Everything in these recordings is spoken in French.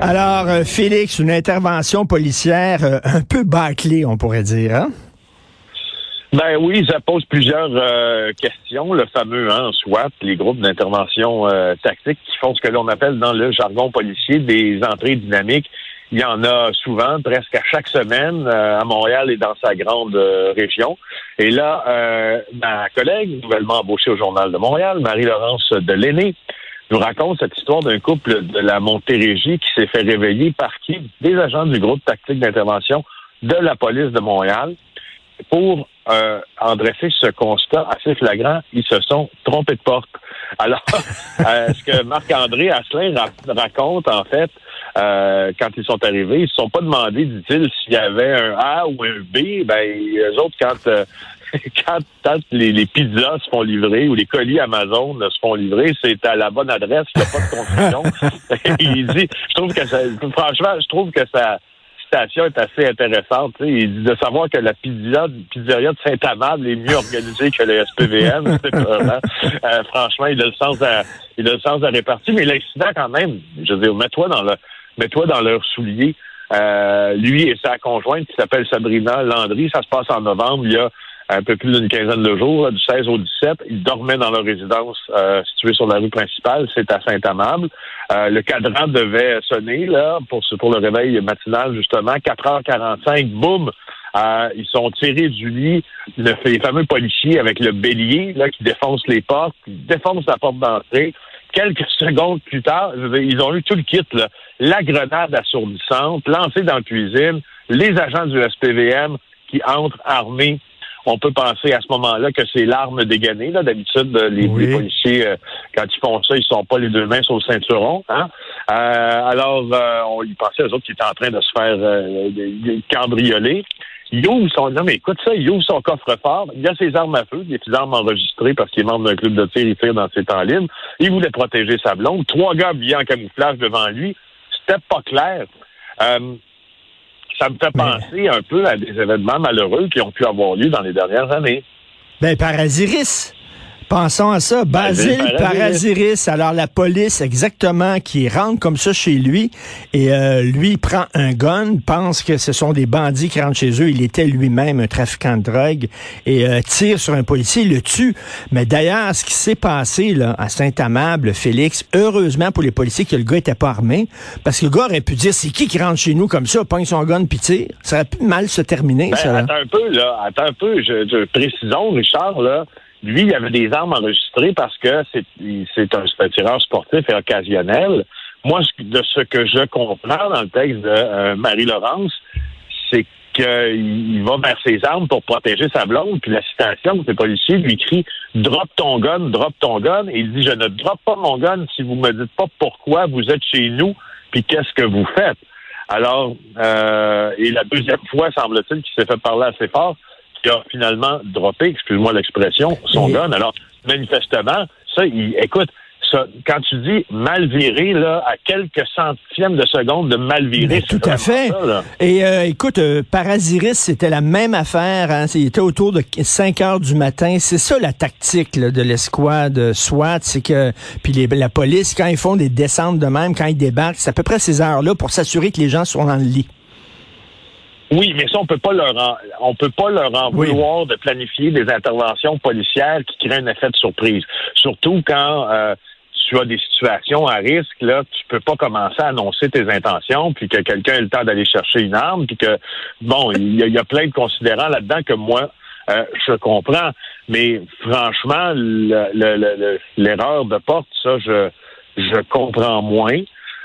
Alors, euh, Félix, une intervention policière euh, un peu bâclée, on pourrait dire, hein? Ben oui, ça pose plusieurs euh, questions. Le fameux hein, SWAT, les groupes d'intervention tactique qui font ce que l'on appelle dans le jargon policier des entrées dynamiques. Il y en a souvent, presque à chaque semaine, à Montréal et dans sa grande région. Et là, ma collègue, nouvellement embauchée au Journal de Montréal, Marie-Laurence Delaney, nous raconte cette histoire d'un couple de la Montérégie qui s'est fait réveiller par qui? Des agents du groupe tactique d'intervention de la police de Montréal pour euh, en dresser ce constat assez flagrant, ils se sont trompés de porte. Alors, euh, ce que Marc-André Asselin raconte, en fait, euh, quand ils sont arrivés, ils se sont pas demandé, dit-il, s'il y avait un A ou un B. Ben, eux autres, quand euh, quand, les, pizzas se font livrer ou les colis Amazon se font livrer, c'est à la bonne adresse, il n'y a pas de confusion. il dit, je trouve que ça, franchement, je trouve que sa citation est assez intéressante. Il dit de savoir que la pizza, pizzeria de Saint-Amable est mieux organisée que le SPVM. euh, franchement, il a le sens à, il a le sens à répartir. Mais l'incident, quand même, je veux dire, mets-toi dans le, mets-toi dans leur soulier. Euh, lui et sa conjointe qui s'appelle Sabrina Landry, ça se passe en novembre. Il y a un peu plus d'une quinzaine de jours, du 16 au 17. Ils dormaient dans leur résidence euh, située sur la rue principale, c'est à Saint-Amable. Euh, le cadran devait sonner là pour, pour le réveil matinal, justement. 4h45, boum! Euh, ils sont tirés du lit, les fameux policiers avec le bélier là, qui défonce les portes, qui défonce la porte d'entrée. Quelques secondes plus tard, ils ont eu tout le kit, là. la grenade assourdissante lancée dans la cuisine, les agents du SPVM qui entrent armés on peut penser à ce moment-là que c'est l'arme dégainée. Là. D'habitude, euh, les, policiers, euh, quand ils font ça, ils sont pas les deux mains sur le ceinturon. Hein? Euh, alors, on y pensait aux autres qui étaient en train de se faire cambrioler. Il ouvre son. Non, mais écoute ça, il ouvre son coffre-fort. Il a ses armes à feu, des ses armes enregistrées parce qu'il est membre d'un club de tir, il tire dans ses temps libres. Il voulait protéger sa blonde. Trois gars habillés en camouflage devant lui. C'était pas clair ça me fait penser un peu à des événements malheureux qui ont pu avoir lieu dans les dernières années. Ben, Parasiris. Pensons à ça. Basile Parasiris. Alors, la police, exactement, qui rentre comme ça chez lui, et euh, lui prend un gun, pense que ce sont des bandits qui rentrent chez eux. Il était lui-même un trafiquant de drogue, et euh, tire sur un policier, le tue. Mais d'ailleurs, ce qui s'est passé là, à Saint-Amable, Félix, heureusement pour les policiers que le gars était pas armé, parce que le gars aurait pu dire, c'est qui qui rentre chez nous comme ça, pogne son gun puis tire? Ça aurait pu mal se terminer, ben, ça. Attends un peu, là. Attends un peu. Je, je précisons, Richard, là lui, il avait des armes enregistrées parce que c'est un, tireur sportif et occasionnel. Moi, de ce que je comprends dans le texte de euh, Marie-Laurence, c'est qu'il va vers ses armes pour protéger sa blonde, puis la citation de ses policiers lui crie Drop ton gun, drop ton gun. Et il dit Je ne drop pas mon gun si vous me dites pas pourquoi vous êtes chez nous, puis qu'est-ce que vous faites. Alors, euh, et la deuxième fois, semble-t-il, qu'il s'est fait parler assez fort, il a finalement droppé, excuse-moi l'expression, son gun. Alors, manifestement, ça, il, écoute, ça, quand tu dis mal viré, là, à quelques centièmes de seconde de mal viré, tout à fait. Et euh, écoute, euh, Parasiris, c'était la même affaire. Hein, il était autour de 5 heures du matin. C'est ça la tactique de l'escouade SWAT, c'est que puis la police, quand ils font des descentes de même, quand ils débarquent, c'est à peu près ces heures-là pour s'assurer que les gens sont dans le lit. Oui, mais ça, on peut pas leur en, on peut pas leur en vouloir de planifier des interventions policières qui créent un effet de surprise. Surtout quand euh, tu as des situations à risque, là, tu peux pas commencer à annoncer tes intentions, puis que quelqu'un ait le temps d'aller chercher une arme, puis que bon, il y, a plein de considérants là-dedans que moi euh, je comprends. Mais franchement, l'erreur de porte, ça, je je comprends moins.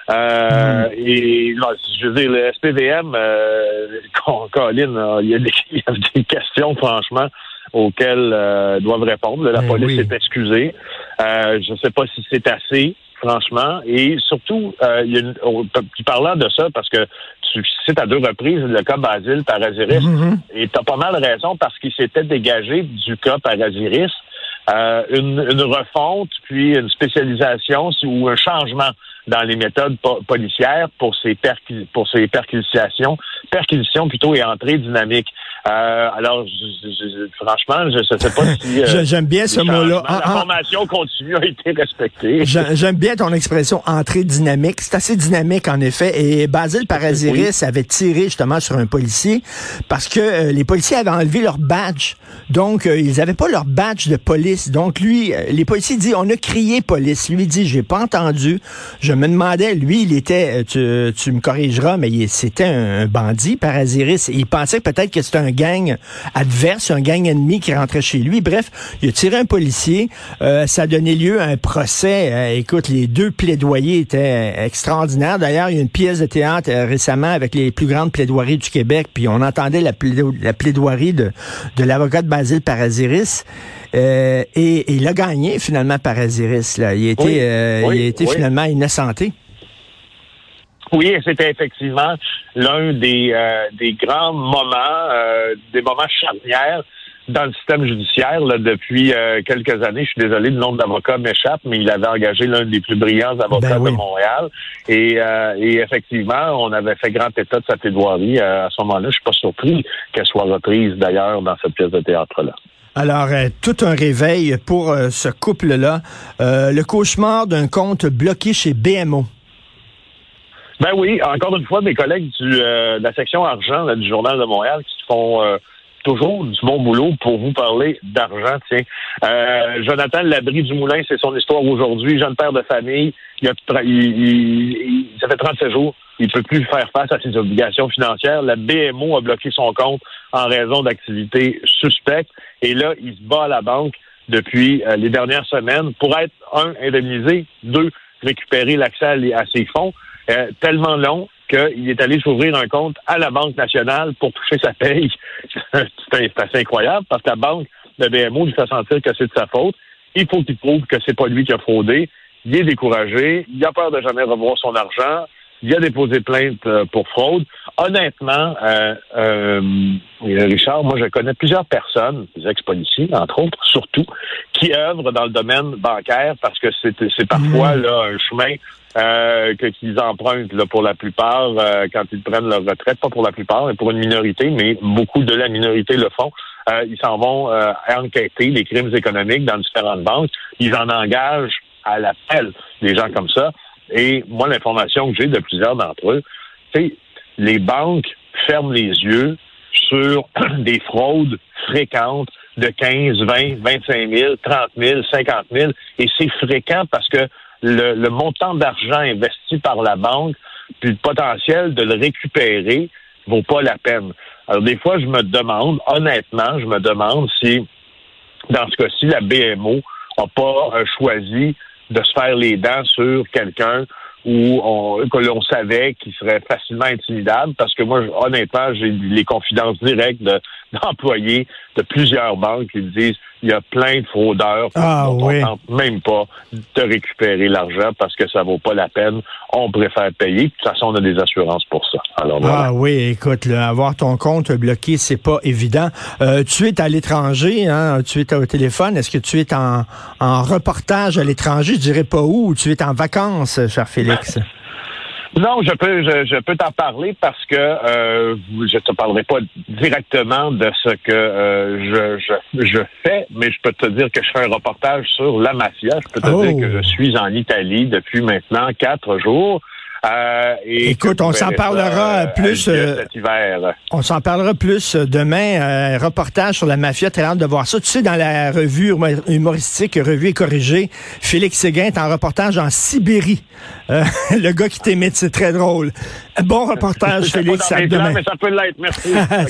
Euh, hmm. Et je veux dire, le SPVM, euh, Colin, il y, a des, questions, franchement, auxquelles euh, doivent répondre. La ben police est excusée. Euh, je ne sais pas si c'est assez, franchement. Et surtout, euh, il y a une, parlant de ça, parce que tu cites à deux reprises le cas Basile Paraziris, mm-hmm. et tu as pas mal raison parce qu'il s'était dégagé du cas Paraziris. Euh, une, une, refonte, puis une spécialisation ou un changement dans les méthodes policières pour ces perquisitions, perquisitions plutôt et entrées dynamiques. Euh, alors, franchement, je ne sais pas si euh, j'aime bien ce mot-là. La formation continue a été respectée. J'aime bien ton expression entrée dynamique. C'est assez dynamique en effet. Et Basile Paraziris avait tiré justement sur un policier parce que euh, les policiers avaient enlevé leur badge. Donc, ils n'avaient pas leur badge de police. Donc, lui, les policiers disent, on a crié police. Lui dit, j'ai pas entendu. Je me demandais, lui, il était, tu, tu me corrigeras, mais c'était un, bandit, Paraziris. Il pensait peut-être que c'était un gang adverse, un gang ennemi qui rentrait chez lui. Bref, il a tiré un policier. Euh, ça a donné lieu à un procès. Euh, écoute, les deux plaidoyers étaient extraordinaires. D'ailleurs, il y a une pièce de théâtre euh, récemment avec les plus grandes plaidoiries du Québec, puis on entendait la, plaidoirie de, de l'avocat de Basile Paraziris. et, il a gagné finalement Paraziris. Là. Il a été, il a été finalement innocenté. Oui, c'était effectivement l'un des, euh, des grands moments, euh, des moments charnières dans le système judiciaire là, depuis euh, quelques années. Je suis désolé, le nombre d'avocats m'échappe, mais il avait engagé l'un des plus brillants avocats ben de Montréal. Et, et, effectivement, on avait fait grand état de sa plaidoirie. à ce moment-là, je suis pas surpris qu'elle soit reprise d'ailleurs dans cette pièce de théâtre-là. Alors, tout un réveil pour ce couple-là. le cauchemar d'un compte bloqué chez BMO. Ben oui, encore une fois, mes collègues du, euh, de la section argent du Journal de Montréal qui font euh, toujours du bon boulot pour vous parler d'argent. Tiens, euh, Jonathan Labri du Moulin, c'est son histoire aujourd'hui. Jeune père de famille, il a, il, ça fait 37 jours, il peut plus faire face à ses obligations financières. La BMO a bloqué son compte en raison d'activités suspectes. Et là, il se bat à la banque depuis les dernières semaines pour être, un, indemnisé, deux, récupérer l'accès à ses fonds. Tellement long qu'il est allé s'ouvrir un compte à la Banque nationale pour toucher sa paye. c'est assez incroyable parce que la banque de BMO lui fait sentir que c'est de sa faute. Il faut qu'il prouve que c'est pas lui qui a fraudé. Il est découragé. Il a peur de jamais revoir son argent. Il a déposé plainte euh, pour fraude. Honnêtement, euh, euh, Richard, moi je connais plusieurs personnes, des ex-policiers, entre autres, surtout, qui œuvrent dans le domaine bancaire parce que c'est parfois mmh. là un chemin euh, qu'ils empruntent là, pour la plupart euh, quand ils prennent leur retraite, pas pour la plupart, mais pour une minorité, mais beaucoup de la minorité le font. Euh, ils s'en vont euh, enquêter les crimes économiques dans différentes banques. Ils en engagent à l'appel des gens comme ça. Et moi, l'information que j'ai de plusieurs d'entre eux, c'est les banques ferment les yeux sur des fraudes fréquentes de 15, 20, 25 000, 30 000, 50 000. Et c'est fréquent parce que le, montant d'argent investi par la banque, puis le potentiel de le récupérer, vaut pas la peine. Alors des fois, je me demande, honnêtement, je me demande si, dans ce cas-ci, la BMO n'a pas euh, choisi de se faire les dents sur quelqu'un où on, que l'on savait qu'il serait facilement intimidable, parce que moi, honnêtement, j'ai les confidences directes d'employés de, plusieurs banques qui me disent il y a plein de fraudeurs ah, on tente même pas de récupérer l'argent parce que ça vaut pas la peine. On préfère payer. De toute façon, on a des assurances pour ça. Alors, Ah oui, écoute, avoir ton compte bloqué, c'est pas évident. Euh, tu es à l'étranger, hein? tu es au téléphone. Est-ce que tu es en, en reportage à l'étranger? Je dirais pas où. Tu es en vacances, cher Félix? Non, je peux, je, peux t'en parler parce que euh, je te parlerai pas directement de ce que euh, je, je, je, fais, mais je peux te dire que je fais un reportage sur la mafia. Je peux te dire que je oh. suis en Italie depuis maintenant quatre jours. Euh, et Écoute, que on s'en parlera euh, plus, euh, cet hiver. On s'en parlera plus euh, demain. Un reportage sur la mafia. Très hâte de voir ça. Tu sais, dans la revue hum- humoristique Revue et corrigée, Félix Séguin est en reportage en Sibérie. Euh, le gars qui t'imite, c'est très drôle. Bon reportage, pas Félix. dans À mes plans, demain. mais ça peut l'être. Merci.